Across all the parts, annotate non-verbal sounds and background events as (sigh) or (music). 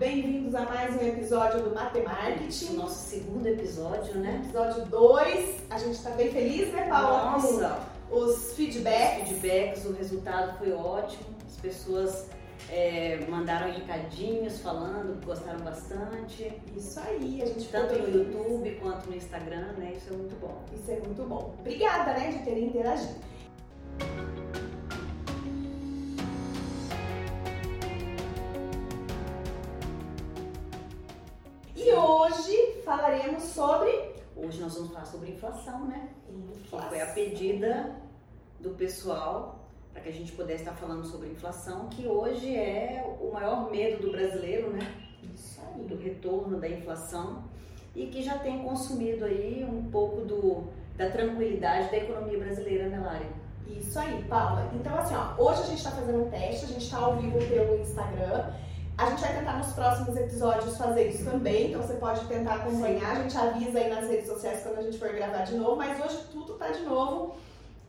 Bem-vindos a mais um episódio do Matemarketing. Nosso segundo episódio, né? Episódio 2. A gente está bem feliz, né, Paula? Nossa! Os feedbacks. Os feedbacks, o resultado foi ótimo. As pessoas é, mandaram recadinhos falando gostaram bastante. Isso aí, a gente Tanto no YouTube quanto no Instagram, né? Isso é muito bom. Isso é muito bom. Obrigada, né, de terem interagido. Sobre. Hoje nós vamos falar sobre inflação, né? Inflação. Que foi a pedida do pessoal para que a gente pudesse estar falando sobre inflação, que hoje é o maior medo do brasileiro, né? Isso aí. Do retorno da inflação e que já tem consumido aí um pouco do, da tranquilidade da economia brasileira, né, Lari? Isso aí, Paula. Então, assim, ó, hoje a gente está fazendo um teste, a gente está ao vivo pelo Instagram. A gente vai tentar nos próximos episódios fazer isso também, então você pode tentar acompanhar. A gente avisa aí nas redes sociais quando a gente for gravar de novo, mas hoje tudo tá de novo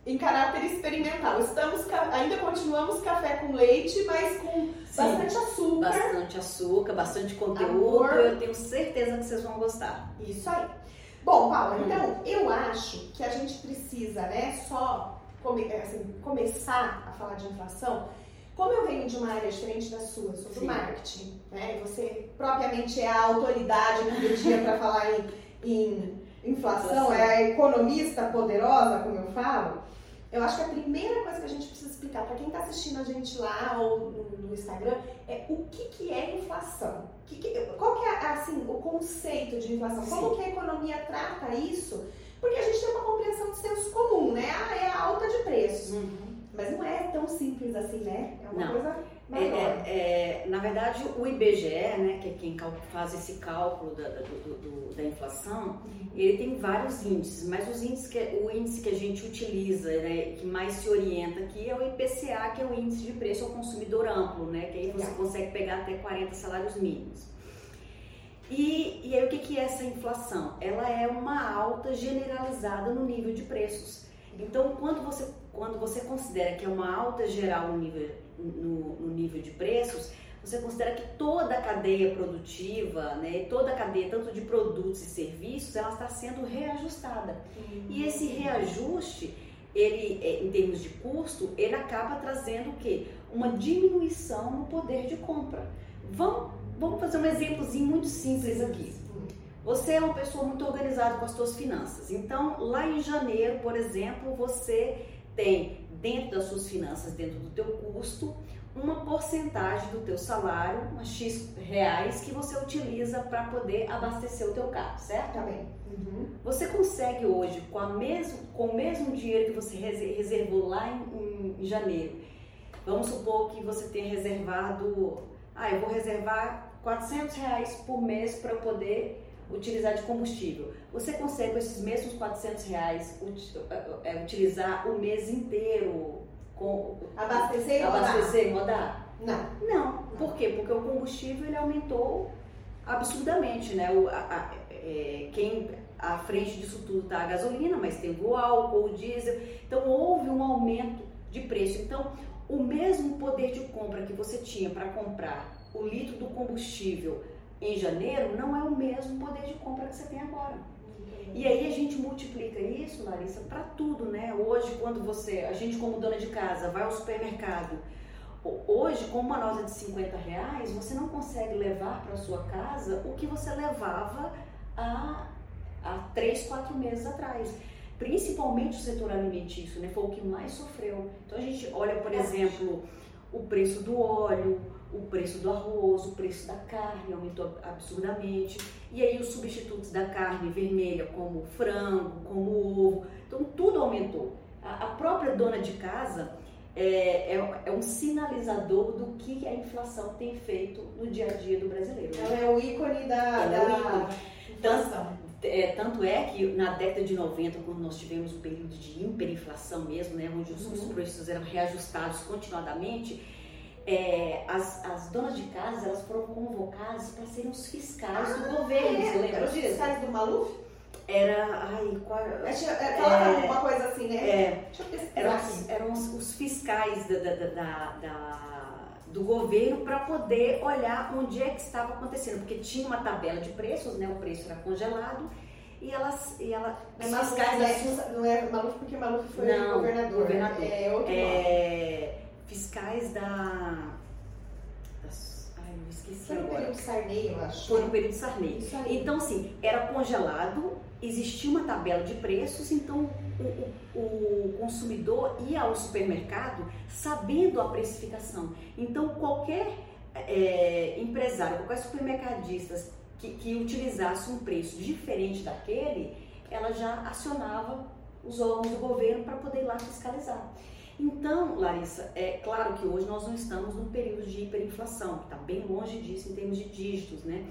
em caráter experimental. Estamos ainda continuamos café com leite, mas com Sim, bastante açúcar. Bastante açúcar, bastante conteúdo. Amor. Eu tenho certeza que vocês vão gostar. Isso aí. Bom, Paula, hum. então eu acho que a gente precisa, né, só come, assim, começar a falar de inflação. Como eu venho de uma área diferente da sua, sou do Sim. marketing, né? Você propriamente é a autoridade do dia para falar em, em inflação, é a economista poderosa, como eu falo. Eu acho que a primeira coisa que a gente precisa explicar para quem está assistindo a gente lá ou no, no, Instagram é o que, que é inflação. Que que, qual que é assim, o conceito de inflação? Sim. Como que a economia trata isso? Porque a gente tem uma compreensão de senso comum, né? Ah, é a alta de preços. Uhum. Mas não é tão simples assim, né? É uma não. coisa é, é, é, na verdade, o IBGE, né, que é quem faz esse cálculo da, do, do, da inflação, uhum. ele tem vários índices, mas os índices que, o índice que a gente utiliza, né, que mais se orienta aqui, é o IPCA, que é o índice de preço ao consumidor amplo, né, que aí você consegue pegar até 40 salários mínimos. E, e aí o que, que é essa inflação? Ela é uma alta generalizada no nível de preços. Então, quando você, quando você considera que é uma alta geral no nível no, no nível de preços, você considera que toda a cadeia produtiva, né, toda a cadeia tanto de produtos e serviços, ela está sendo reajustada. Uhum. E esse reajuste, ele, é, em termos de custo, ele acaba trazendo o quê? Uma diminuição no poder de compra. Vamos, vamos fazer um exemplozinho muito simples aqui. Você é uma pessoa muito organizada com as suas finanças. Então, lá em janeiro, por exemplo, você tem dentro das suas finanças, dentro do teu custo, uma porcentagem do teu salário, uma X reais, que você utiliza para poder abastecer o teu carro, certo? Tá bem. Uhum. Você consegue hoje, com, a mesmo, com o mesmo dinheiro que você reservou lá em, em janeiro, vamos supor que você tenha reservado, ah, eu vou reservar 400 reais por mês para poder utilizar de combustível. Você consegue com esses mesmos 400 reais é, utilizar o mês inteiro com abastecer e abastecer rodar? Não. Não. Por quê? Porque o combustível ele aumentou absurdamente, né? O, a, a, é, quem à frente disso tudo está a gasolina, mas tem o álcool, o diesel. Então houve um aumento de preço. Então o mesmo poder de compra que você tinha para comprar o litro do combustível em janeiro não é o mesmo poder de compra que você tem agora. E aí a gente multiplica isso, Larissa, para tudo, né? Hoje, quando você, a gente como dona de casa, vai ao supermercado, hoje com uma nota de 50 reais, você não consegue levar para sua casa o que você levava há, há 3, 4 meses atrás. Principalmente o setor alimentício, né? Foi o que mais sofreu. Então a gente olha, por exemplo, o preço do óleo, o preço do arroz, o preço da carne aumentou absurdamente. E aí os substitutos da carne vermelha, como o frango, como o ovo, então tudo aumentou. A, própria dona de casa é, é, é, um sinalizador do que a inflação tem feito no dia a dia do brasileiro. Ela é o ícone da, Ela da... é o ícone. Tanto, é, tanto é que na década de 90, quando nós tivemos um período de hiperinflação mesmo, né, onde os, uhum. os preços eram reajustados continuadamente, é, as, as donas de casa elas foram convocadas para serem os fiscais ah, do governo. É, você lembra disso? Os fiscais do Maluf? Era. Ai, qual. É, é, falava é, uma coisa assim, né? É, Deixa eu pesquisar eram, aqui. Eram os, os fiscais da, da, da, da do governo para poder olhar onde é que estava acontecendo, porque tinha uma tabela de preços, né? O preço era congelado e elas e ela Mas fiscais da... não é Maluf porque Maluf foi não, governador, governador. é outro é, fiscais da Ai, não esqueci Foi no agora. período Sarney, eu acho. Foi no período Sarney. Então, assim, era congelado, existia uma tabela de preços, então o, o, o, consumidor ia ao supermercado sabendo a precificação. Então, qualquer é, empresário, qualquer supermercadista que, que utilizasse um preço diferente daquele, ela já acionava os órgãos do governo para poder ir lá fiscalizar. Então, Larissa, é claro que hoje nós não estamos num período de hiperinflação, que está bem longe disso em termos de dígitos, né?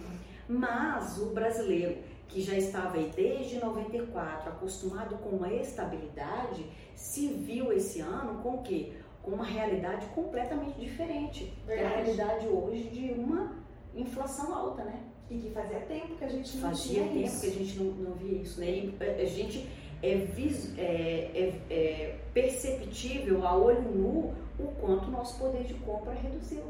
Mas o brasileiro que já estava aí desde 94 acostumado com uma estabilidade, se viu esse ano com o quê? Com uma realidade completamente diferente. É a realidade hoje de uma inflação alta, né? E que fazia tempo que a gente não fazia tempo isso. que a gente não, não via isso, né? E a gente é, vis, é, é, é perceptível a olho nu o quanto o nosso poder de compra reduziu.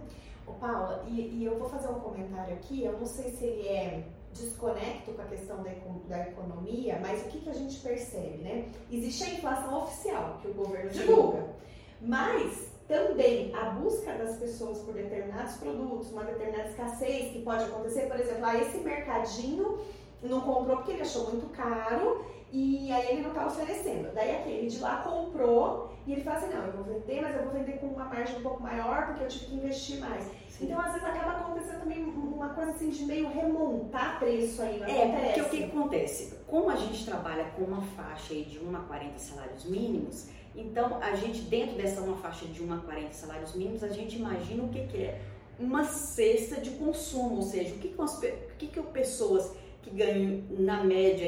Ô Paula, e, e eu vou fazer um comentário aqui, eu não sei se ele é desconecto com a questão da, da economia, mas o que, que a gente percebe, né? Existe a inflação oficial, que o governo divulga, mas também a busca das pessoas por determinados produtos, uma determinada escassez que pode acontecer, por exemplo, ah, esse mercadinho não comprou porque ele achou muito caro e aí ele não está oferecendo. Daí aquele de lá comprou e ele fala assim, não, eu vou vender, mas eu vou vender com uma margem um pouco maior porque eu tive que investir mais. Sim. Então, às vezes, acaba acontecendo também uma coisa assim de meio remontar preço aí, É, acontece? porque o que acontece? Como a gente trabalha com uma faixa aí de 1 a 40 salários mínimos, então a gente, dentro dessa uma faixa de 1 a 40 salários mínimos, a gente imagina o que, que é uma cesta de consumo, ou seja, o que, que, as, o que, que pessoas que ganham na média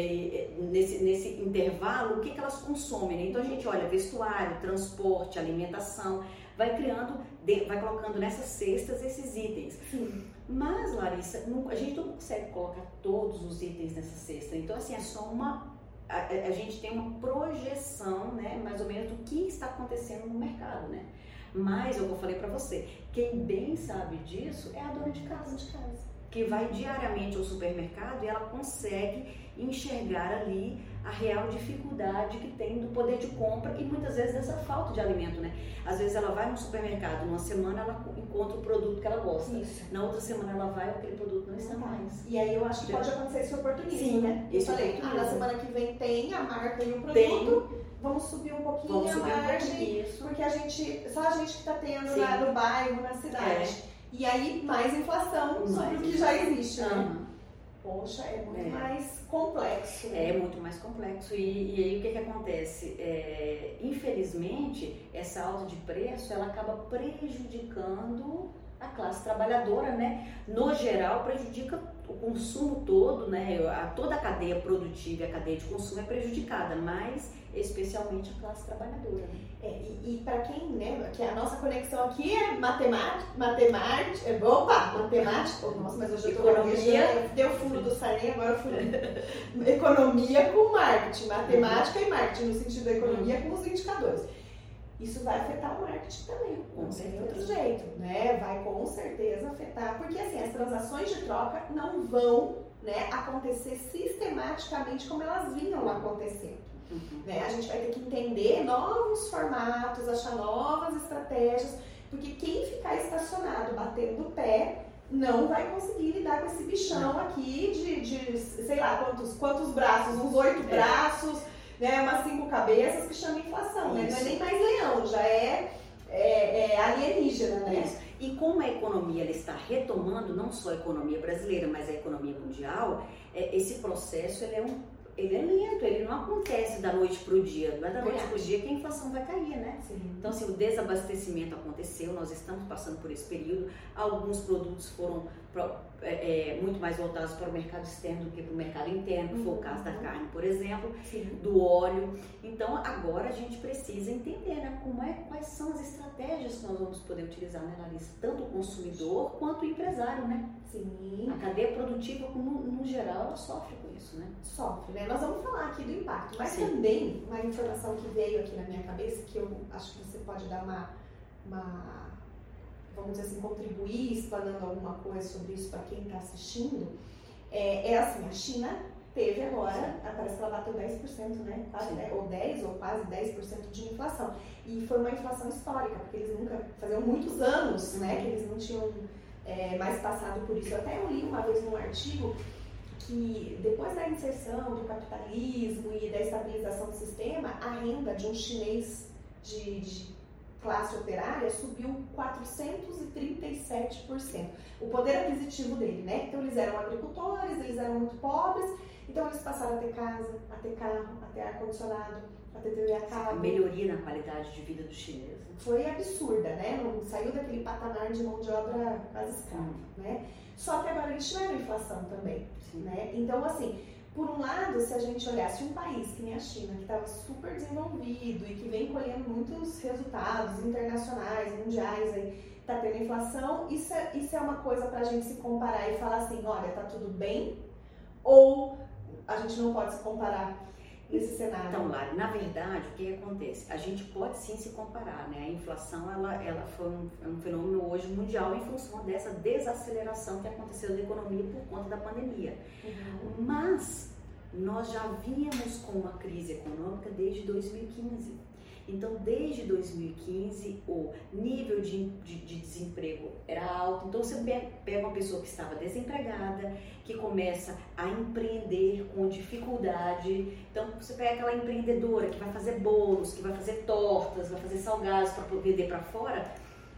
nesse, nesse intervalo, o que, que elas consomem. Né? Então a gente olha vestuário, transporte, alimentação, vai criando, vai colocando nessas cestas esses itens. Sim. Mas, Larissa, a gente não consegue colocar todos os itens nessa cesta. Então, assim, é só uma. A, a gente tem uma projeção, né, mais ou menos, do que está acontecendo no mercado, né? Mas, eu falei para você, quem bem sabe disso é a dona de casa. De casa que vai diariamente ao supermercado e ela consegue enxergar ali a real dificuldade que tem do poder de compra e muitas vezes dessa falta de alimento, né? Às vezes ela vai no supermercado, numa semana ela encontra o produto que ela gosta, Isso. na outra semana ela vai aquele produto não está mais. E aí eu acho que pode acontecer esse oportunismo, Sim, né? Esse eu falei, ah, na semana que vem tem a marca e o produto, tem. vamos subir um pouquinho vamos a margem, um porque a gente, só a gente que está tendo Sim. lá no bairro, na cidade. É. E aí, mais inflação sobre o que já existe, né? Poxa, é muito é. mais complexo. Né? É muito mais complexo. E, e aí o que, que acontece? É, infelizmente, essa alta de preço ela acaba prejudicando a classe trabalhadora, né? No geral, prejudica o consumo todo, né? A, toda a cadeia produtiva e a cadeia de consumo é prejudicada, mas especialmente a classe trabalhadora. Né? É, e, e para quem, né, que a nossa conexão aqui é matemática, matemática, é, opa, matemática, oh, nossa, mas hoje eu tô economia, deu fundo do Sarney, agora fui (laughs) economia com marketing, matemática e marketing, no sentido da economia com os indicadores. Isso vai afetar o marketing também, não tem outro jeito, né? Vai com certeza afetar, porque assim, as transações de troca não vão né, acontecer sistematicamente como elas vinham acontecendo. Uhum. Né? A gente vai ter que entender novos formatos, achar novas estratégias, porque quem ficar estacionado batendo o pé não vai conseguir lidar com esse bichão aqui de, de sei lá, quantos, quantos braços, uns oito é. braços, né, umas cinco cabeças que chama inflação, né? Não é nem mais leão, já é, é, é alienígena, né? Isso. E como a economia está retomando, não só a economia brasileira, mas a economia mundial, é, esse processo ele é um ele é lento, ele não acontece da noite para o dia. Não é da noite para o dia que a inflação vai cair, né? Sim. Então, assim, o desabastecimento aconteceu, nós estamos passando por esse período. Alguns produtos foram é, é, muito mais voltados para o mercado externo do que para o mercado interno, que foi o caso da uhum. carne, por exemplo, Sim. do óleo. Então, agora a gente precisa entender né, como é, quais são as estratégias que nós vamos poder utilizar, né, Larissa? Tanto o consumidor quanto o empresário, né? Sim. A cadeia produtiva, no, no geral, ela sofre com isso, né? Sofre, né? Nós vamos falar aqui do impacto, mas Sim. também uma informação que veio aqui na minha cabeça, que eu acho que você pode dar uma, uma vamos dizer assim, contribuir explanando alguma coisa sobre isso para quem está assistindo, é, é, assim, a China teve agora, parece que ela bateu 10%, né? Quase, né? ou 10% ou quase 10% de inflação. E foi uma inflação histórica, porque eles nunca, faziam muitos anos né, que eles não tinham é, mais passado por isso. Eu até li uma vez num artigo que depois da inserção do capitalismo e da estabilização do sistema, a renda de um chinês de, de classe operária subiu 437%. O poder aquisitivo dele, né? Então eles eram agricultores, eles eram muito pobres, então eles passaram a ter casa, a ter carro, a ter ar-condicionado, a ter TV a cabo. A melhoria na qualidade de vida dos chineses. Foi absurda, né? Não saiu daquele patamar de mão de obra quase escrava, né? Só que agora eles tiveram inflação também, né? Então, assim, por um lado, se a gente olhasse um país que nem a China, que estava super desenvolvido e que vem colhendo muitos resultados internacionais, mundiais, está tendo inflação, isso é, isso é uma coisa para a gente se comparar e falar assim, olha, tá tudo bem? Ou a gente não pode se comparar nesse cenário? Então, Lari, na verdade, o que acontece? A gente pode sim se comparar, né? A inflação, ela, ela foi um, é um fenômeno hoje mundial em função dessa desaceleração que aconteceu na economia por conta da pandemia. Uhum. Mas nós já vínhamos com uma crise econômica desde 2015. Então, desde 2015, o nível de, de, de, desemprego era alto. Então, você pega uma pessoa que estava desempregada, que começa a empreender com dificuldade. Então, você pega aquela empreendedora que vai fazer bolos, que vai fazer tortas, vai fazer salgados para vender para fora.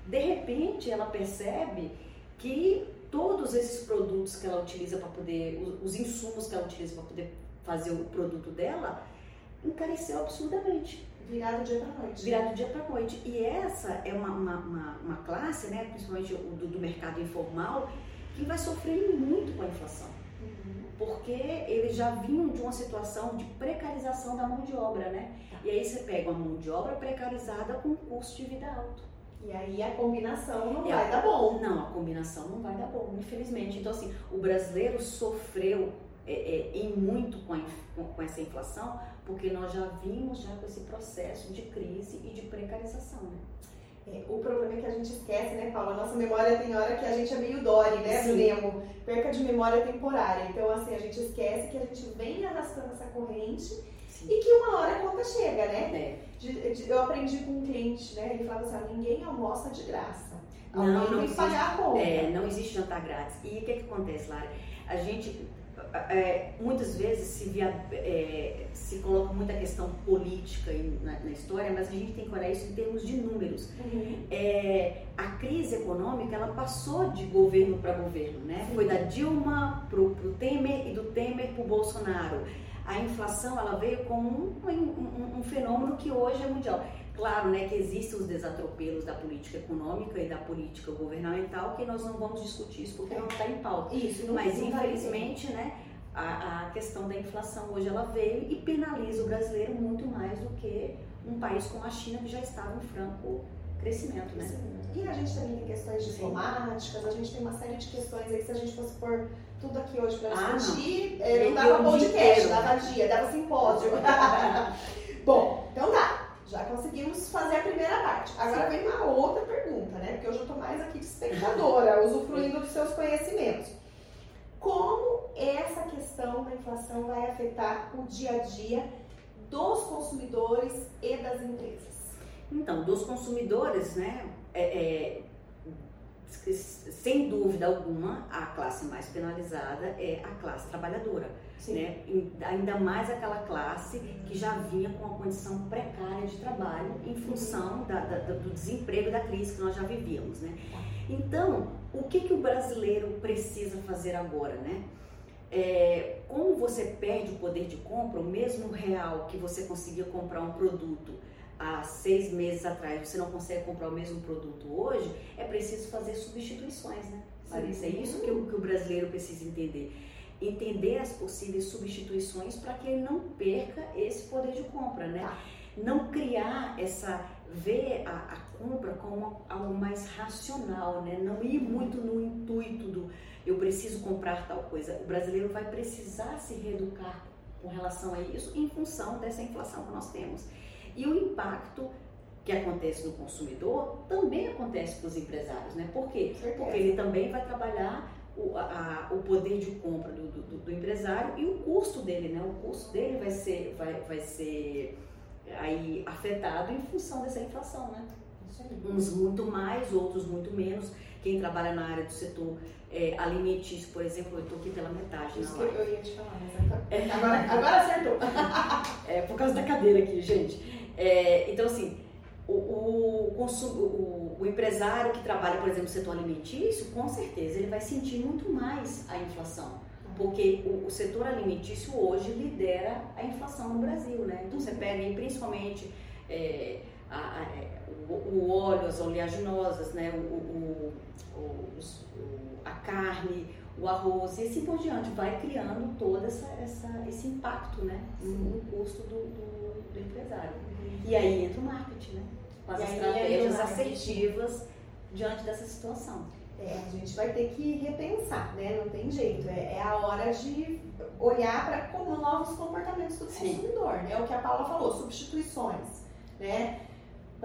De repente, ela percebe que todos esses produtos que ela utiliza para poder, os, os insumos que ela utiliza para poder fazer o produto dela, encareceu absurdamente. Virado dia para noite. Virado dia para noite. E essa é uma, uma, uma, uma classe, né, principalmente do, do, mercado informal, que vai sofrer muito com a inflação. Uhum. Porque eles já vinham de uma situação de precarização da mão de obra, né? Tá. E aí você pega uma mão de obra precarizada com um custo de vida alto. E aí a combinação não vai dar bom. Não, a combinação não vai dar bom, infelizmente. Então, assim, o brasileiro sofreu é, é, em muito com, a, com, essa inflação, porque nós já vimos já com esse processo de crise e de precarização. Né? É, o problema é que a gente esquece, né, Paula? Nossa memória tem hora que a gente é meio Dory, né, Sim. Perca de memória temporária. Então, assim, a gente esquece que a gente vem arrastando essa corrente Sim. e que uma hora a conta chega, né? É. De, de, eu aprendi com um cliente, né? Ele falava assim: ninguém almoça de graça. Alguém não, não tem que pagar a conta. É, não existe jantar grátis. E o que, que acontece, Lara? A gente é, muitas vezes se, via, é, se coloca muita questão política na, na, história, mas a gente tem que olhar isso em termos de números. Uhum. É, a crise econômica ela passou de governo para governo, né? Foi da Dilma para o Temer e do Temer para o Bolsonaro. A inflação ela veio como um, um, um fenômeno que hoje é mundial. Claro, né, que existem os desatropelos da política econômica e da política governamental, que nós não vamos discutir isso porque não está em pauta. Isso, Mas infelizmente, né, a, a, questão da inflação hoje ela veio e penaliza o brasileiro muito mais do que um país como a China que já estava em franco crescimento, né? Sim. E a gente também tem questões diplomáticas, a gente tem uma série de questões aí, se a gente fosse pôr tudo aqui hoje para ah, discutir, não, eh, não dava podcast, dava dia, dava simpósio. (laughs) Bom, então tá. Já conseguimos fazer a primeira parte. Agora Sim. vem uma outra pergunta, né? Porque hoje eu estou mais aqui de espectadora, usufruindo dos seus conhecimentos. Como essa questão da inflação vai afetar o dia a dia dos consumidores e das empresas? Então, dos consumidores, né? É, é, sem dúvida alguma, a classe mais penalizada é a classe trabalhadora né? ainda mais aquela classe que já vinha com uma condição precária de trabalho em função da, da, do desemprego da crise que nós já vivíamos. Né? Então, o que, que o brasileiro precisa fazer agora? Né? É, como você perde o poder de compra, o mesmo real que você conseguia comprar um produto há seis meses atrás, você não consegue comprar o mesmo produto hoje, é preciso fazer substituições, né, Larissa? É isso que o, que o brasileiro precisa entender entender as possíveis substituições para que ele não perca esse poder de compra, né? Tá. Não criar essa ver a, a, compra como algo mais racional, né? Não ir muito no intuito do eu preciso comprar tal coisa. O brasileiro vai precisar se reeducar com relação a isso em função dessa inflação que nós temos. E o impacto que acontece no consumidor também acontece para os empresários, né? Por quê? Porque ele também vai trabalhar o, a, o poder de compra do, do, do, empresário e o custo dele, né? O custo dele vai ser, vai, vai ser aí afetado em função dessa inflação, né? Uns muito mais, outros muito menos. Quem trabalha na área do setor é, alimentício, por exemplo, eu estou aqui pela metade. Isso que eu ia te falar, mas é, agora, agora acertou. (laughs) é, por causa da cadeira aqui, gente. É, então, assim, o, o, consumo, o, o, empresário que trabalha, por exemplo, no setor alimentício, com certeza ele vai sentir muito mais a inflação. Porque o, o setor alimentício hoje lidera a inflação no Brasil, né? Então você pega aí principalmente é, a, a, é, o, o, óleo, as oleaginosas, né? O, a carne, o arroz e assim por diante. Vai criando todo essa, essa, esse impacto né? no, no custo do, do, do empresário. E aí entra o marketing, né? Com as estratégias assertivas diante dessa situação. É, a gente vai ter que repensar, né? Não tem jeito. É, é a hora de olhar para novos comportamentos do Sim. consumidor, né? O que a Paula falou, substituições, né?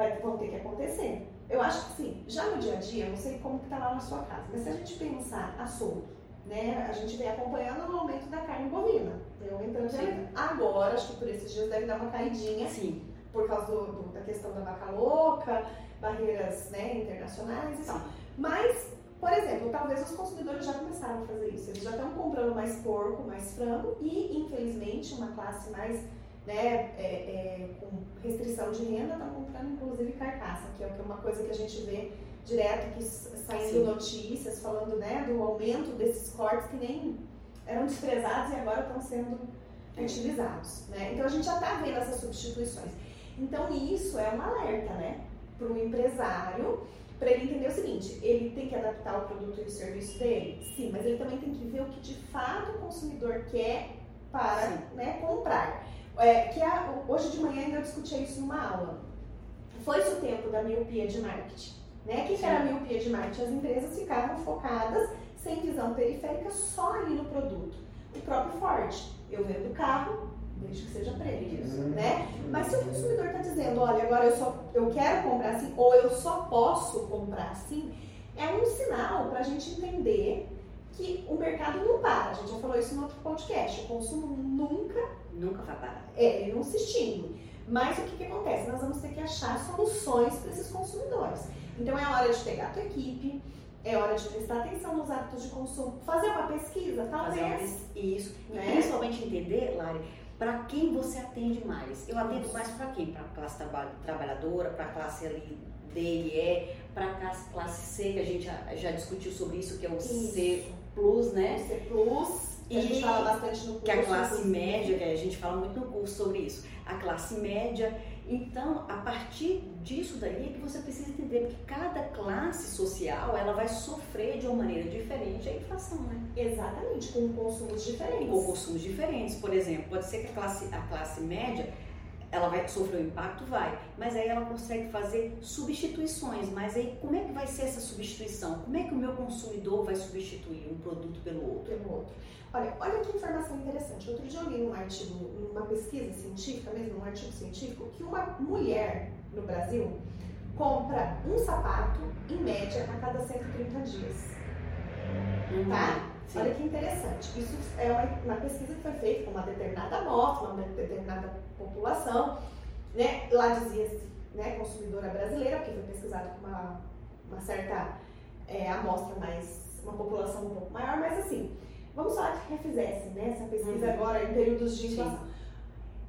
Vai, vão ter que acontecer. Eu acho que sim, já no dia a dia, eu não sei como que tá lá na sua casa, mas se a gente pensar açougue, né? A gente vem acompanhando o aumento da carne bovina, vem aumentando de Agora, acho que por esses dias deve dar uma caidinha. Sim por causa do, do, da questão da vaca louca, barreiras né, internacionais e tal. Mas, por exemplo, talvez os consumidores já começaram a fazer isso. Eles já estão comprando mais porco, mais frango e, infelizmente, uma classe mais né, é, é, com restrição de renda estão comprando inclusive carcaça, que é uma coisa que a gente vê direto que saindo Sim. notícias falando né, do aumento desses cortes que nem eram desprezados e agora estão sendo utilizados. Né? Então a gente já está vendo essas substituições. Então isso é um alerta, né, para o empresário, para ele entender o seguinte: ele tem que adaptar o produto e o serviço dele, sim, mas ele também tem que ver o que de fato o consumidor quer para né, comprar. É, que a, hoje de manhã ainda eu discuti isso numa aula. Foi-se o tempo da miopia de marketing. Né? O que, que era a miopia de marketing? As empresas ficavam focadas, sem visão periférica, só ali no produto. O próprio Ford. Eu vendo carro, desde que seja preto, uhum. né? Mas se o consumidor está dizendo, olha, agora eu só eu quero comprar assim ou eu só posso comprar assim, é um sinal para a gente entender que o mercado não para. A gente já falou isso no outro podcast. O consumo nunca nunca vai parar. É, ele não se extingue. Mas o que, que acontece? Nós vamos ter que achar soluções para esses consumidores. Então é hora de pegar a tua equipe, é hora de prestar atenção nos hábitos de consumo, fazer uma pesquisa, talvez. Fazer uma, isso. Né? E principalmente entender, Lari, para quem você atende mais. Eu atendo mais para quem? Para a classe trabalhadora, para a classe ali D e E, para a classe, classe C, que a gente já, já, discutiu sobre isso, que é o isso. C Plus, né? O C Plus. E a gente fala bastante no curso. Que a classe média, que a gente fala muito no curso sobre isso. A classe média então, a partir disso daí é que você precisa entender que cada classe social ela vai sofrer de uma maneira diferente a inflação, né? Exatamente, com consumos diferentes. Com consumos diferentes, por exemplo, pode ser que a classe, a classe média ela vai sofrer o impacto, vai, mas aí ela consegue fazer substituições. Mas aí como é que vai ser essa substituição? Como é que o meu consumidor vai substituir um produto pelo outro? Pelo outro. Olha, olha que informação interessante. Outro dia eu li num artigo, numa pesquisa científica mesmo, um artigo científico, que uma mulher no Brasil compra um sapato, em média, a cada 130 dias. Uhum, tá? Sim. Olha que interessante. Isso é uma, uma, pesquisa que foi feita com uma determinada amostra, uma determinada população. Né? Lá dizia-se né, consumidora brasileira, porque foi pesquisado com uma, uma certa é, amostra mais, uma população um pouco maior, mas assim, Vamos falar que refizesse né, essa pesquisa uhum. agora em períodos de inflação.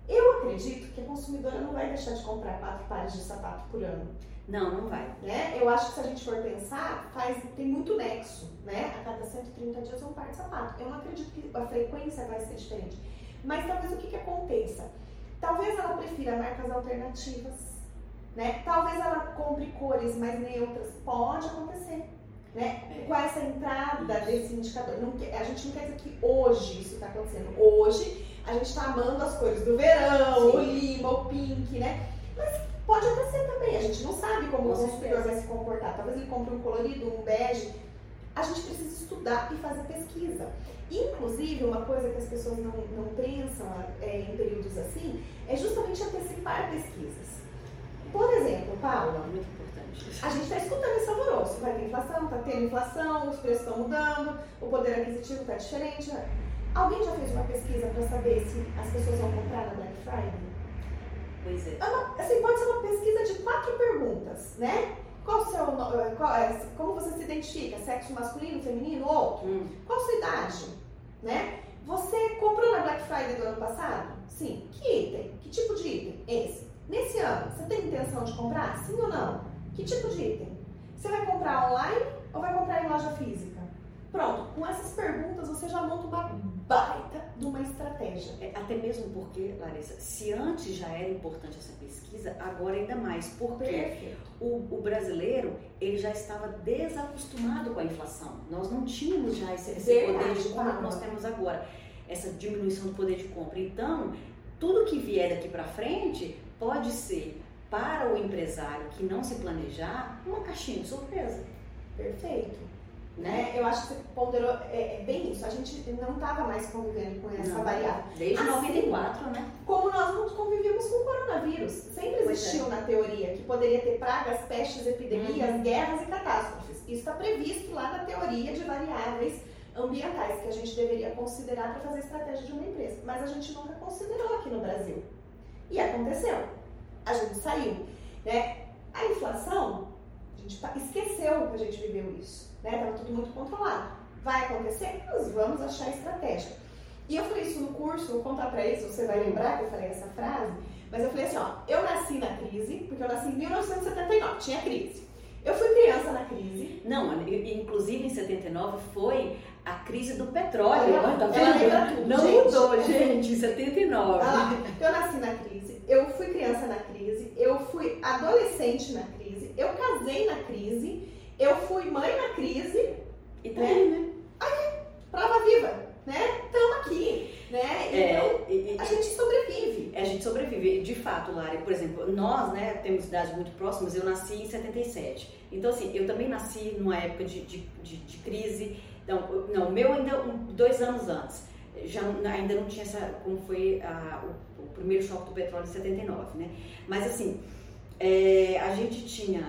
Eu acredito que a consumidora não vai deixar de comprar quatro pares de sapato por ano. Não, não vai. Né? Eu acho que se a gente for pensar, faz, tem muito nexo, né? A cada 130 dias um par de sapato. Eu não acredito que a frequência vai ser diferente. Mas talvez o que, que aconteça? Talvez ela prefira marcas alternativas, né? Talvez ela compre cores mais neutras. Pode acontecer. Né? É. Com essa entrada desse indicador. Não, a gente não quer dizer que hoje isso está acontecendo. Hoje a gente está amando as cores do verão, Sim. o lima, o pink, né? Mas pode acontecer também. A gente não sabe como Com o consumidor vai se comportar. Talvez ele compre um colorido, um bege. A gente precisa estudar e fazer pesquisa. Inclusive, uma coisa que as pessoas não, não pensam é, em períodos assim é justamente antecipar pesquisas. Por exemplo, Paula. A gente está escutando esse alvoroço. Vai ter inflação, está tendo inflação, os preços estão mudando, o poder aquisitivo está diferente. Alguém já fez uma pesquisa para saber se as pessoas vão comprar na Black Friday? Pois é. É uma- assim, pode ser uma pesquisa de quatro perguntas, né? Qual seu, eh, qual é- como você se identifica? Sexo masculino, feminino, outro? Hum, Qual a sua idade? Né? Você comprou na Black Friday do ano passado? Sim. Que item? Que tipo de item? Esse. Nesse ano, você tem intenção de comprar? Sim ou não? Que tipo de item? Você vai comprar online ou vai comprar em loja física? Pronto, com essas perguntas você já monta uma baita de uma estratégia. é, até mesmo porque, Larissa, se antes já era importante essa pesquisa, agora ainda mais. Porque o, o brasileiro ele já estava desacostumado com a inflação. Nós não tínhamos já esse, esse poder de compra que nós temos agora, essa diminuição do poder de compra. Então, tudo que vier daqui para frente pode ser para o empresário que não se planejar uma caixinha de surpresa, Perfeito. né? Né? Eu acho que você ponderou é, é bem isso. A gente não estava mais convivendo com essa Não. variável. Desde Assim, 94, né? Como nós não convivíamos com o coronavírus. Sempre é. existiu na teoria que poderia ter pragas, pestes, epidemias, Uhum. guerras e catástrofes. Isso está previsto lá na teoria de variáveis ambientais que a gente deveria considerar para fazer a estratégia de uma empresa. Mas a gente nunca considerou aqui no Brasil. E aconteceu. A gente saiu. Né? A inflação, a gente pa- esqueceu que a gente viveu isso. Estava tudo muito controlado. Vai acontecer? Nós vamos achar estratégia. E eu falei isso no curso, vou contar pra isso, você vai lembrar que eu falei essa frase, mas eu falei assim, ó, eu nasci na crise, porque eu nasci em 1979, tinha crise. Eu fui criança na crise. Não, inclusive em 79 foi a crise do petróleo. Olha, tá vendo? Não gente. mudou, gente, em 79. Olha lá, eu nasci na crise, eu fui criança na crise, adolescente na crise, eu casei na crise, eu fui mãe na crise, E tá aí, né? prova viva, né? Estamos aqui, né? Então, É, e- e- a gente sobrevive. a gente sobrevive. De fato, Lari, por exemplo, nós, né, temos idades muito próximas, eu nasci em 77. Então, assim, eu também nasci numa época de, de, de, de crise. Não, eu- não, meu ainda um- dois anos antes. Já ainda não tinha essa, como foi a- o, o primeiro choque do petróleo em 79, né? Mas, assim, é, a gente tinha,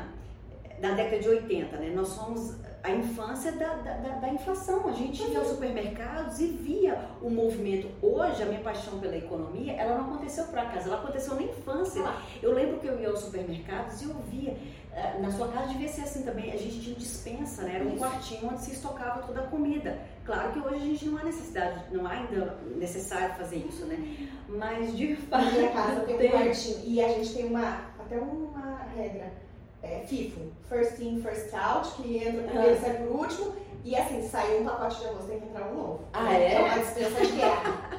na década de 80, né, nós somos a infância da, da, da- inflação. A gente ia aos supermercados e via o movimento. Hoje, a minha paixão pela economia, ela não aconteceu por acaso, ela aconteceu na infância. Eu lembro que eu ia aos supermercados e eu via, eh, na sua casa devia ser assim também, a gente tinha dispensa, né? Era um quartinho onde se estocava toda a comida. Claro que hoje a gente não há necessidade, não há ainda necessário fazer isso, né? Mas de Na fato. minha casa tem um quartinho. E a gente tem uma, até uma regra. É, FIFO, first in, first out, que entra primeiro e sai por último. E assim, sai um pacote de arroz, tem que entrar um novo. Ah, é? É uma dispensa de guerra.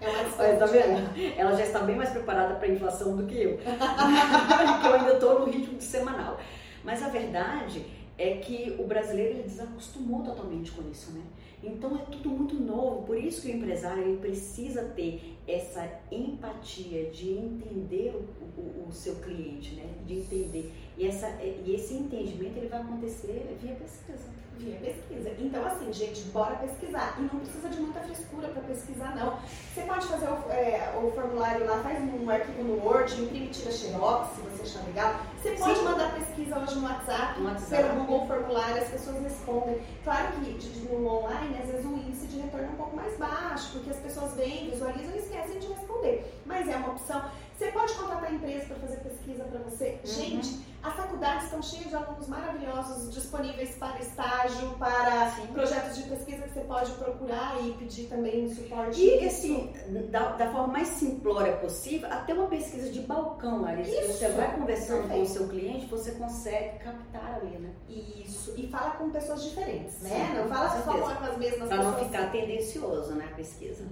É uma dispensa Olha, tá vendo? Ela já está bem mais preparada para a inflação do que eu. (laughs) que eu ainda estou no ritmo semanal. Mas a verdade é que o brasileiro ele desacostumou totalmente com isso, né? Então é tudo muito novo, por isso que o empresário precisa ter essa empatia de entender o, o- o seu cliente, né? De entender. E, essa, e esse entendimento ele vai acontecer via pesquisa. Via pesquisa. Então, assim, gente, bora pesquisar. E não precisa de muita frescura para pesquisar, não. Você pode fazer o, é, o formulário lá, faz um arquivo no Word, imprime, tira xerox, se você achar legal. Você pode Sim. mandar pesquisa hoje no WhatsApp, No WhatsApp. pelo Google Formulário, as pessoas respondem. Claro que no online, às vezes o índice de retorno é um pouco mais baixo, porque as pessoas veem, visualizam e esquecem de responder. Mas é uma opção. Você pode contratar a empresa para fazer pesquisa para você. Uhum. Gente, as faculdades estão cheias de alunos maravilhosos, disponíveis para estágio, para Sim. projetos de pesquisa que você pode procurar e pedir também suporte. E assim, da, da forma mais simplória possível, até uma pesquisa de balcão, Larissa. Você Isso, vai conversando com o perfeito. seu cliente, você consegue captar ali, né? Isso. E fala com pessoas diferentes, né? Sim, Não fala só com as mesmas Pra pessoas. não ficar tendencioso, né, a pesquisa.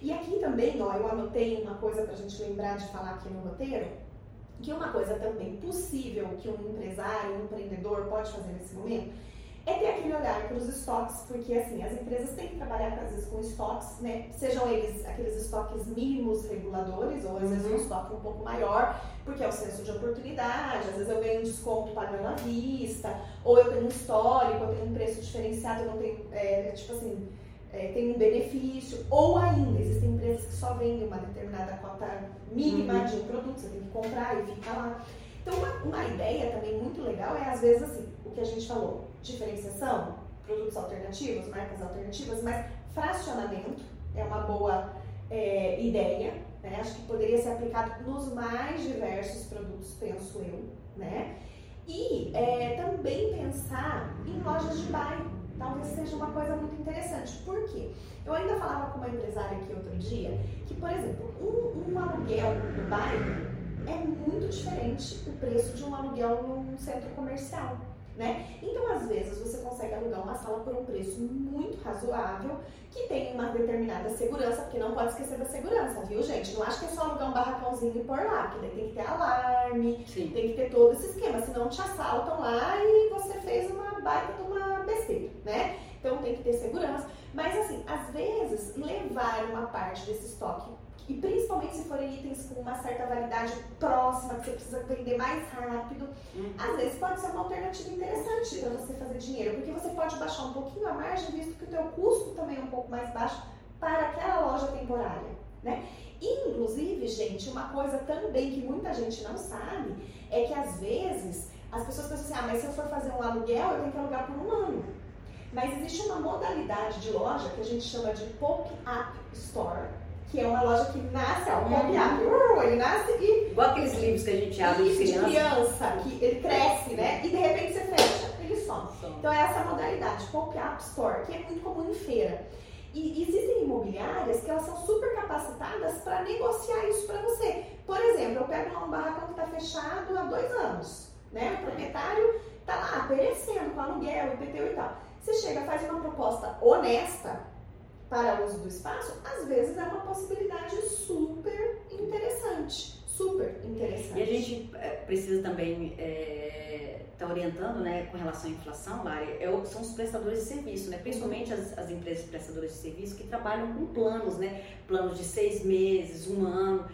E aqui também, ó, eu anotei uma coisa pra gente lembrar de falar aqui no roteiro, que uma coisa também possível que um empresário, um empreendedor pode fazer nesse momento é ter aquele olhar para os estoques, porque assim, as empresas têm que trabalhar às vezes com estoques, né? Sejam eles aqueles estoques mínimos reguladores, ou às vezes um Uhum. estoque um pouco maior, porque é o senso de oportunidade, às vezes eu ganho um desconto pagando à vista, ou eu tenho um histórico, eu tenho um preço diferenciado, eu não tenho, é, tipo assim, é, tem um benefício, ou ainda existem empresas que só vendem uma determinada cota mínima Uhum. de um produto, você tem que comprar e fica lá. Então, uma, uma ideia também muito legal é, às vezes, assim, o que a gente falou, diferenciação, produtos alternativos, marcas alternativas, mas fracionamento é uma boa é, ideia, né? Acho que poderia ser aplicado nos mais diversos produtos, penso eu, né? E é, também pensar em lojas de bairro. Talvez seja uma coisa muito interessante. Por quê? Eu ainda falava com uma empresária aqui outro dia que, por exemplo, um, um aluguel no bairro é muito diferente o preço de um aluguel num centro comercial. Né? Então, às vezes, você consegue alugar uma sala por um preço muito razoável, que tem uma determinada segurança, porque não pode esquecer da segurança, viu, gente? Não acho que é só alugar um barracãozinho e pôr lá, porque daí tem que ter alarme, Sim. tem que ter todo esse esquema, senão te assaltam lá e você fez uma baita de uma besteira, né? Então tem que ter segurança. Mas assim, às vezes, levar uma parte desse estoque e principalmente se forem itens com uma certa validade próxima, que você precisa vender mais rápido, uhum. às vezes pode ser uma alternativa interessante para você fazer dinheiro, porque você pode baixar um pouquinho a margem, visto que o teu custo também é um pouco mais baixo para aquela loja temporária, né? Inclusive, gente, uma coisa também que muita gente não sabe é que às vezes as pessoas pensam assim, ah, mas se eu for fazer um aluguel, eu tenho que alugar por um ano. Mas existe uma modalidade de loja que a gente chama de pop-up store, que é uma loja que nasce, ó, um uhum. ele nasce e... Igual aqueles livros que a gente abre de criança. criança, que ele cresce, né? E de repente você fecha, ele some. Então é essa modalidade, pop-up store, que é muito comum em feira. E existem imobiliárias que elas são super capacitadas para negociar isso para você. Por exemplo, eu pego um barracão que está fechado há dois anos, né? O proprietário está lá perecendo com aluguel, IPTU e tal. Você chega, faz uma proposta honesta, para uso do espaço, às vezes é uma possibilidade super interessante. Super interessante. E a gente é, precisa também estar é, tá orientando né, com relação à inflação, Lari, é, são os prestadores de serviço, né? principalmente as, as empresas prestadoras de serviço que trabalham com planos, né? planos de seis meses, um ano.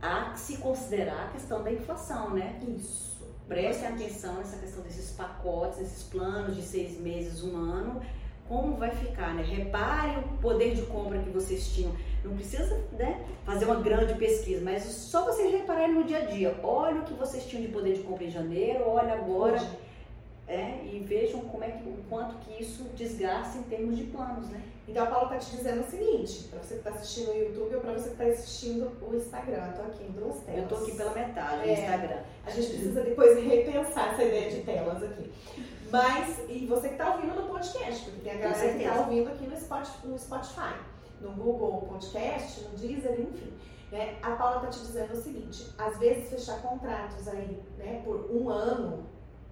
Há que se considerar a questão da inflação, né? Isso. Prestem atenção nessa questão desses pacotes, desses planos de seis meses, um ano como vai ficar, né? Repare o poder de compra que vocês tinham. Não precisa né, fazer uma grande pesquisa, mas só vocês repararem no dia a dia. Olha o que vocês tinham de poder de compra em janeiro, olha agora. É, e vejam como é que, o quanto que isso desgasta em termos de planos, né? Então a Paula está te dizendo o seguinte, para você que está assistindo o YouTube ou para você que está assistindo o Instagram, eu tô aqui em duas telas. Eu tô aqui pela metade, é, Instagram. A gente precisa depois repensar essa ideia de telas aqui. Mas, e você que está ouvindo no podcast, porque tem a galera que está ouvindo aqui no Spotify, no Spotify, no Google Podcast, no Deezer, enfim. Né? A Paula está te dizendo o seguinte, às vezes fechar contratos aí, né, por um ano,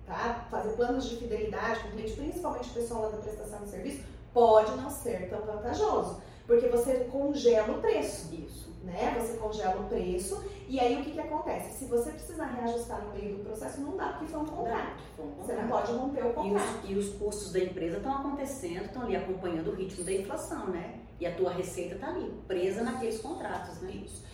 tá? Fazer planos de fidelidade com o cliente, principalmente o pessoal lá da prestação de serviço, pode não ser tão vantajoso, porque você congela o preço. Isso né? Você congela o preço e aí o que, que acontece? Se você precisar reajustar no meio do processo, não dá porque foi um contrato. Foi um contrato. Você não pode romper o contrato. E os, e os custos da empresa estão acontecendo, estão ali acompanhando o ritmo da inflação, né? E a tua receita está ali, presa naqueles contratos, né? Isso.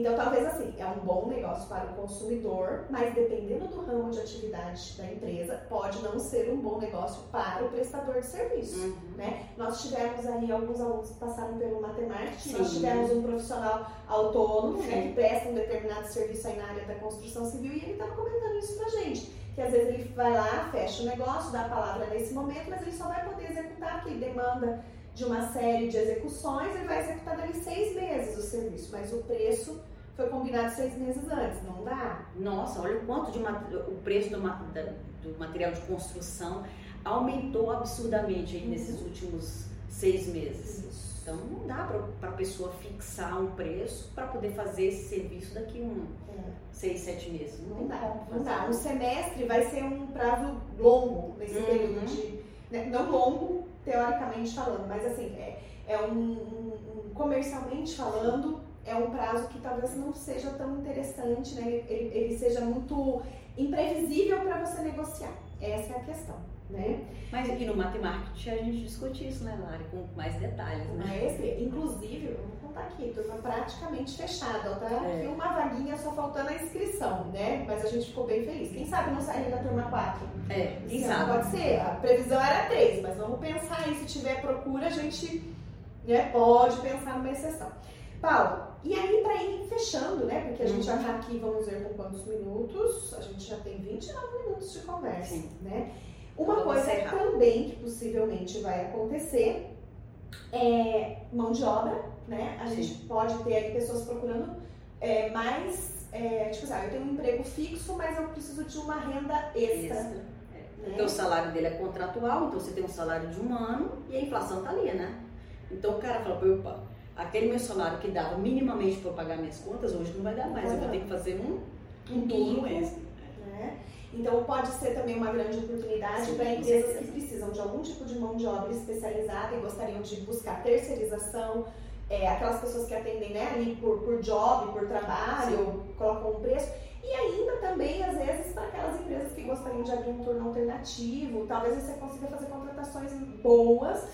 Então, talvez assim, é um bom negócio para o consumidor, mas dependendo do ramo de atividade da empresa, pode não ser um bom negócio para o prestador de serviço. Uhum. Né? Nós tivemos aí alguns alunos que passaram pelo matemática, nós tivemos um profissional autônomo né, que presta um determinado serviço aí na área da construção civil e ele estava comentando isso pra gente. Que às vezes ele vai lá, fecha o negócio, dá a palavra nesse momento, mas ele só vai poder executar ele demanda de uma série de execuções, ele vai executar dali seis meses o serviço, mas o preço foi combinado seis meses antes, não dá? Nossa, olha o quanto de o preço do, do material de construção aumentou absurdamente aí nesses uhum. últimos seis meses. Isso. Então não dá para a pessoa fixar um preço para poder fazer esse serviço daqui um é. seis, sete meses. Não, não dá. Não dá. Um semestre vai ser um prazo longo nesse uhum. período de. Né, não longo, teoricamente falando, mas assim, é, é um, um, um, comercialmente falando, é um prazo que talvez não seja tão interessante, né? Ele, ele seja muito imprevisível para você negociar. Essa é a questão. Né? Mas aqui no Matemarketing a gente discute isso, né, Lari, com mais detalhes, né? Inclusive, vamos contar aqui, turma praticamente fechada, tá é. aqui uma vaguinha só faltando a inscrição, né? Mas a gente ficou bem feliz. Quem sabe não sair da turma 4? É, quem sabe? Pode ser, a previsão era 3, mas vamos pensar aí, se tiver procura, a gente né, pode pensar numa exceção. Paulo, E aí, para ir fechando, né? Porque a gente já tá aqui, vamos ver com quantos minutos? A gente já tem 29 minutos de conversa, Sim. né? Uma coisa encerrar. também que possivelmente vai acontecer é mão de obra, né? A Sim. gente pode ter aí pessoas procurando é, mais, é, tipo assim, ah, eu tenho um emprego fixo, mas eu preciso de uma renda extra. Né? Porque o salário dele é contratual, então você tem um salário de um ano e a inflação tá ali, né? Então o cara fala, opa, aquele meu salário que dava minimamente para pagar minhas contas, hoje não vai dar mais, eu vou ter que fazer um, um turno extra. Né? Então pode ser também uma grande oportunidade para empresas que precisam de algum tipo de mão de obra especializada e gostariam de buscar terceirização, é, aquelas pessoas que atendem né, ali por, por job, por trabalho, Sim. colocam um preço. E ainda também, às vezes, para aquelas empresas que gostariam de abrir um turno alternativo, talvez você consiga fazer contratações boas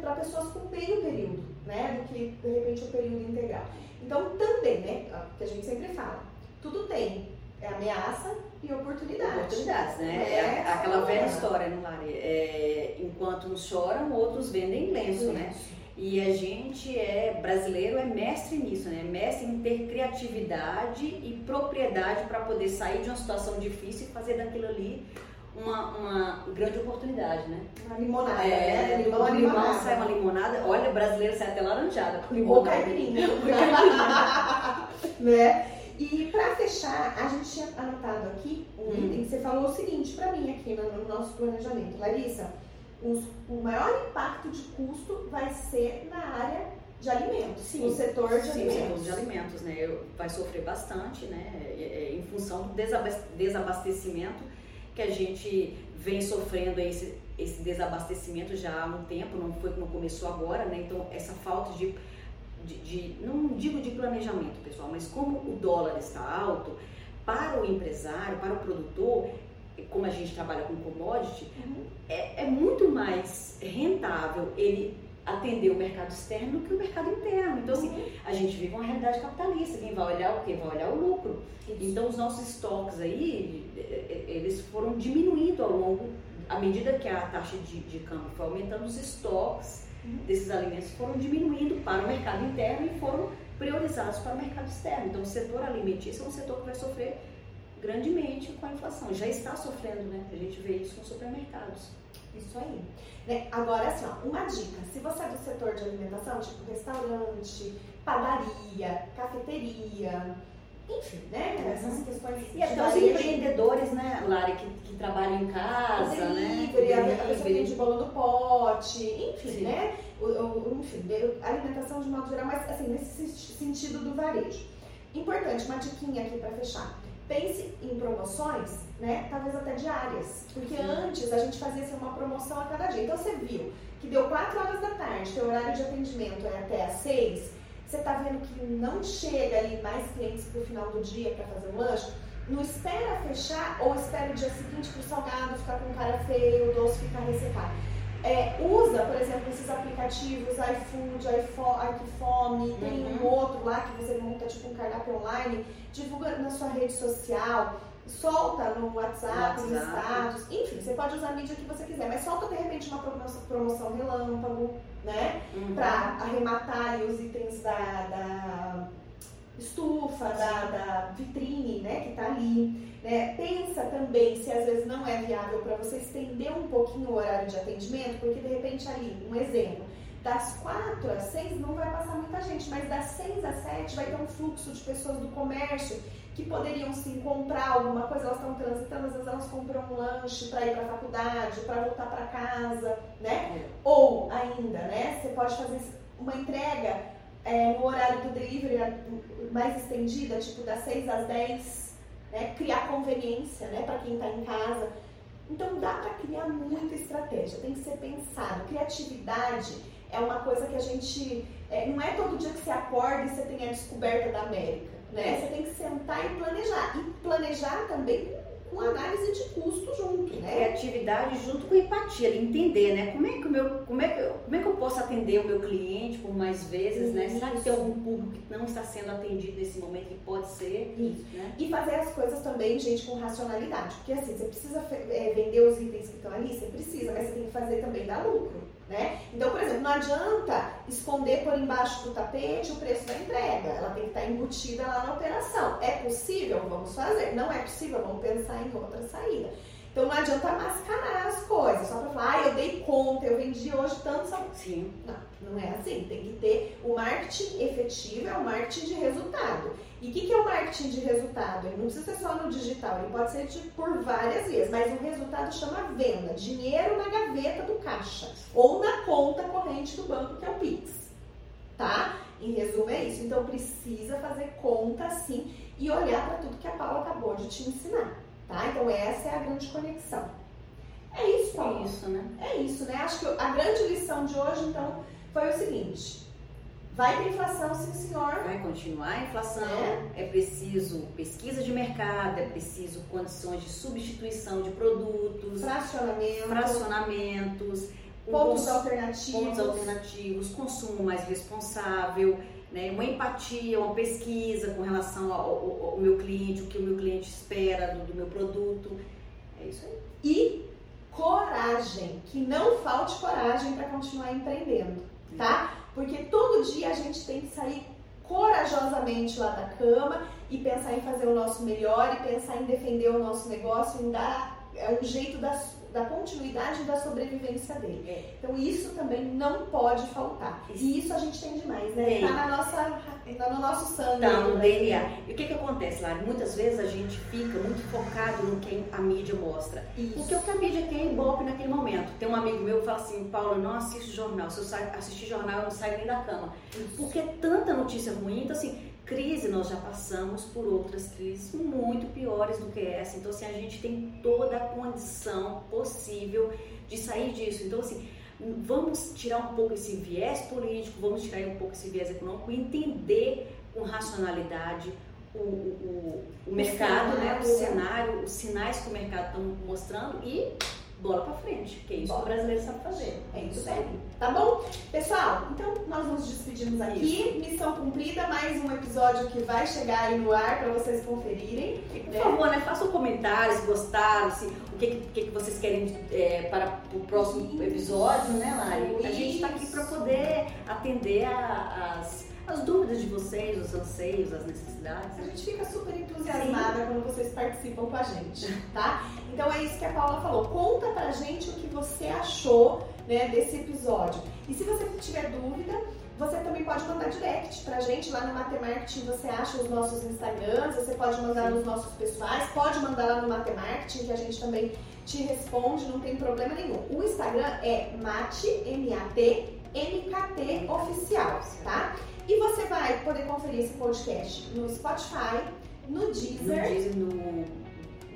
para pessoas com meio período, né? Do que, de repente, o período integral. Então, também, né? Que a gente sempre fala, tudo tem é ameaça e oportunidade. Oportunidades, né? É, é aquela velha história, no Lari? É, enquanto uns choram, outros vendem lenço, né? E a gente é brasileiro é mestre nisso, né? Mestre em ter criatividade e propriedade para poder sair de uma situação difícil e fazer daquilo ali uma, uma grande oportunidade, né? Uma limonada. É, né? limão, limão sai uma limonada. Olha, o brasileiro sai até laranjada limonada. (laughs) Ou caipirinha. né? E para fechar, a gente tinha anotado aqui um hum. item que você falou o seguinte para mim aqui no, no nosso planejamento. Larissa, os, o maior impacto de custo vai ser na área de alimentos, sim, o setor de sim, alimentos. setor de alimentos, né? Vai sofrer bastante, né? É, é, em função do desabastecimento que a gente vem sofrendo esse, esse desabastecimento já há um tempo, não foi como começou agora, né? Então, essa falta de, de, de, não digo de planejamento, pessoal, mas como o dólar está alto, para o empresário, para o produtor, como a gente trabalha com commodity, uhum. é, é, muito mais rentável ele atender o mercado externo do que o mercado interno. Então, assim, uhum. a gente vive uma realidade capitalista. Quem vai olhar o quê? Vai olhar o lucro. Isso. Então, os nossos estoques aí, eles foram diminuindo ao longo, à medida que a taxa de, de câmbio foi aumentando, os estoques uhum. desses alimentos foram diminuindo para o mercado interno e foram priorizados para o mercado externo. Então, o setor alimentício é um setor que vai sofrer grandemente com a inflação. Já está sofrendo, né? A gente vê isso com supermercados. Isso aí. Né? Agora, assim, ó, uma dica. Se você é do setor de alimentação, tipo restaurante, padaria, cafeteria, enfim, né? Uhum. Essas questões. E até os empreendedores, né, Lari, que, que trabalham em casa, delivery, né? A, a pessoa que vende bolo no pote, enfim, Sim. né? O, o, enfim, alimentação de modo geral, mas assim, nesse sentido do varejo. Importante, uma diquinha aqui para fechar pense em promoções, né? Talvez até diárias. Porque Sim. antes a gente fazia assim, uma promoção a cada dia. Então você viu que deu 4 horas da tarde, teu horário de atendimento é até às 6, você tá vendo que não chega ali mais clientes pro final do dia para fazer o lanche, não espera fechar ou espera o dia seguinte pro salgado ficar com cara feio, o doce ficar ressecado. É, usa, por exemplo, esses aplicativos iFood, iFome, tem uhum. um outro lá que você monta tipo um cardápio online, divulga na sua rede social, solta no WhatsApp, no status, enfim, você pode usar a mídia que você quiser, mas solta de repente uma promoção, promoção relâmpago, né? Uhum. Pra arrematar os itens da, da estufa, da, da, vitrine, né, que tá ali. Né? Pensa também se às vezes não é viável para você estender um pouquinho o horário de atendimento, porque de repente ali, um exemplo, das 4 às 6 não vai passar muita gente, mas das 6 às 7 vai ter um fluxo de pessoas do comércio que poderiam sim comprar alguma coisa, elas estão transitando, às vezes elas compram um lanche para ir para a faculdade, para voltar para casa, né? É. Ou ainda, né? Você pode fazer uma entrega é, no horário do delivery mais estendida, tipo das 6 às 10, né? criar conveniência né? para quem está em casa. Então dá para criar muita estratégia, tem que ser pensado. Criatividade é uma coisa que a gente. É, não é todo dia que você acorda e você tem a descoberta da América. Né? Você tem que sentar e planejar. E planejar também com análise de custo junto, né? Criatividade junto com empatia, entender, né? Como é que o meu, como é que, como é que eu posso atender o meu cliente por mais vezes, Isso. né? Será que tem algum público que não está sendo atendido nesse momento que pode ser? Isso. Né? E fazer as coisas também, gente, com racionalidade, porque assim, você precisa é, vender os itens que estão ali, você precisa, mas você tem que fazer também dar lucro. Né? Então, por exemplo, não adianta esconder por embaixo do tapete o preço da entrega. Ela tem que estar embutida lá na operação. É possível? Vamos fazer. Não é possível? Vamos pensar em outra saída. Então não adianta mascarar as coisas, só para falar, ah, eu dei conta, eu vendi hoje tanto. Sim. Não, não é assim. Tem que ter o marketing efetivo, é o marketing de resultado. E o que, que, é o marketing de resultado? Ele não precisa ser só no digital, ele pode ser de, por várias vias, mas o resultado chama venda, dinheiro na gaveta do caixa ou na conta corrente do banco, que é o Pix. Tá? Em resumo, é isso. Então precisa fazer conta sim e olhar para tudo que a Paula acabou de te ensinar. Tá? Então essa é a grande conexão. É isso, Paulo. É isso, né? É isso, né? Acho que a grande lição de hoje, então, foi o seguinte. Vai ter inflação, sim senhor. Vai continuar a inflação. É. é preciso pesquisa de mercado, é preciso condições de substituição de produtos. Fracionamento. Fracionamentos. Pontos alternativos. Pontos alternativos, consumo mais responsável né, uma empatia, uma pesquisa com relação ao, ao, ao, meu cliente, o que o meu cliente espera do, do meu produto. É isso aí. E coragem, que não falte coragem para continuar empreendendo, tá? Porque todo dia a gente tem que sair corajosamente lá da cama e pensar em fazer o nosso melhor e pensar em defender o nosso negócio, em dar é um jeito da da continuidade da sobrevivência dele. É. Então isso também não pode faltar. Isso. E isso a gente tem demais, né? Tem. Tá na nossa, tá no nosso sangue. Tá no DNA. E o que que acontece, Lari? Muitas vezes a gente fica muito focado no que a mídia mostra. Isso. Porque o que a mídia quer é ibope naquele momento. Tem um amigo meu que fala assim, Paulo, eu não assisto jornal. Se eu assistir jornal, eu não saio nem da cama. Isso. Porque é tanta notícia ruim, então assim, crise, nós já passamos por outras crises muito piores do que essa. Então, assim, a gente tem toda a condição possível de sair disso. Então, assim, vamos tirar um pouco esse viés político, vamos tirar um pouco esse viés econômico e entender com racionalidade o, o, o, o mercado, cenário, né? o cenário, os sinais que o mercado está mostrando e bola pra frente, que é isso Bora. que o brasileiro sabe fazer. É isso aí. Tá bom? Pessoal, então nós nos despedimos aqui. Isso. Missão cumprida, mais um episódio que vai chegar aí no ar para vocês conferirem. E, por né? favor, né, façam comentários, gostaram, se, o que, que, que vocês querem é, para o próximo episódio, né, Lari? Isso. A gente está aqui para poder atender a, as as dúvidas de vocês, os anseios, as necessidades. A gente fica super entusiasmada Sim. quando vocês participam com a gente, tá? Então é isso que a Paula falou. Conta pra gente o que você achou né, desse episódio. E se você tiver dúvida, você também pode mandar direct pra gente lá no Matemarketing. Você acha os nossos Instagrams, você pode mandar Sim. nos nossos pessoais, pode mandar lá no Matemarketing que a gente também te responde, não tem problema nenhum. O Instagram é mate, M-A-T, MKT oficial, tá? E você vai poder conferir esse podcast no Spotify, no Deezer, no, Deezer, no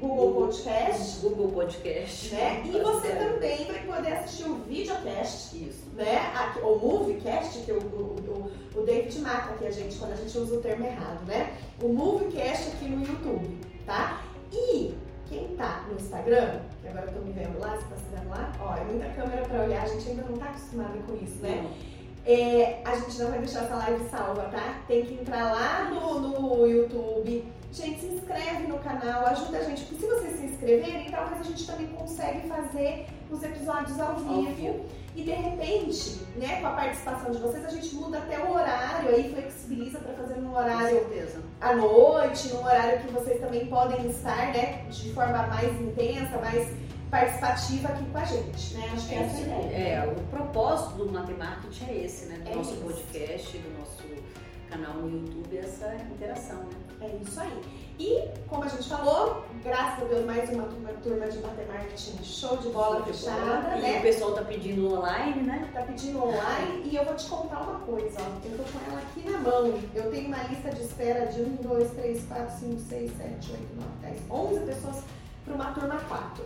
Google Podcast. Google Podcast. Né? E você também vai poder assistir o videocast. Isso. Né? Aqui, o Moviecast, que o, o, o, David mata aqui a gente quando a gente usa o termo errado, né? O Moviecast aqui no YouTube, tá? E quem tá no Instagram, que agora eu tô me vendo lá, você tá se vendo lá? Ó, é muita câmera pra olhar, a gente ainda não tá acostumado com isso, né? É, a gente não vai deixar essa live salva, tá? Tem que entrar lá no, no YouTube. Gente, se inscreve no canal, ajuda a gente, porque se vocês se inscreverem, talvez a gente também consegue fazer os episódios ao vivo. E de repente, né, com a participação de vocês, a gente muda até o horário, aí flexibiliza para fazer num horário à noite, num horário que vocês também podem estar, né, de forma mais intensa, mais participativa aqui com a gente, né? Acho que é, essa é a ideia. É, o propósito do Matemarket é esse, né? Do é nosso isso. podcast, do nosso canal no YouTube, essa interação, né? É isso aí. E, como a gente falou, graças a Deus, mais uma turma, turma de Matemarketing show de bola show fechada, bola. né? E o pessoal tá pedindo online, né? Tá pedindo online e eu vou te contar uma coisa, ó. Eu tô com ela aqui na mão. Eu tenho uma lista de espera de 1, 2, 3, 4, 5, 6, 7, 8, 9, 10, 11 pessoas para uma turma 4.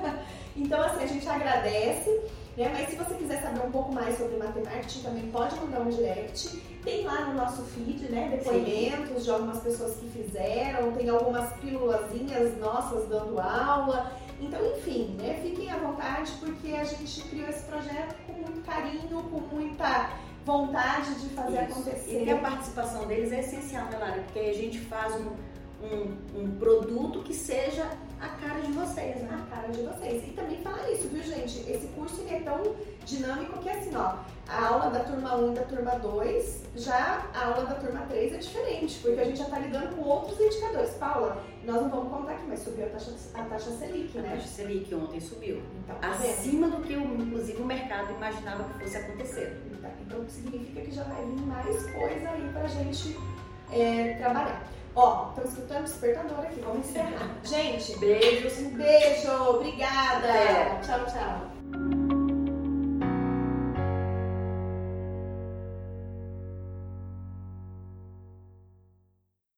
(laughs) então, assim, a gente agradece, né? Mas se você quiser saber um pouco mais sobre matemática, também pode mandar um direct. Tem lá no nosso feed, né? Depoimentos Sim. de algumas pessoas que fizeram, tem algumas pílulazinhas nossas dando aula. Então, enfim, né? Fiquem à vontade porque a gente criou esse projeto com muito carinho, com muita vontade de fazer Isso. acontecer. E a participação deles é essencial, né, Lara? Porque a gente faz um um, um produto que seja a cara de vocês, né? A cara de vocês. E também falar isso, viu, gente? Esse curso é tão dinâmico que assim, ó, a aula da turma 1 e da turma 2, já a aula da turma 3 é diferente, porque a gente já está lidando com outros indicadores. Paula, nós não vamos contar aqui, mas subiu a taxa, a taxa Selic, né? A taxa Selic ontem subiu. Então, tá Acima do que, inclusive, o mercado imaginava que fosse acontecer. Então, então significa que já vai vir mais coisa aí pra gente é, trabalhar. Ó, estamos escutando o despertador aqui, vamos encerrar. (laughs) Gente, beijos. Um beijo, obrigada. Tchau, tchau.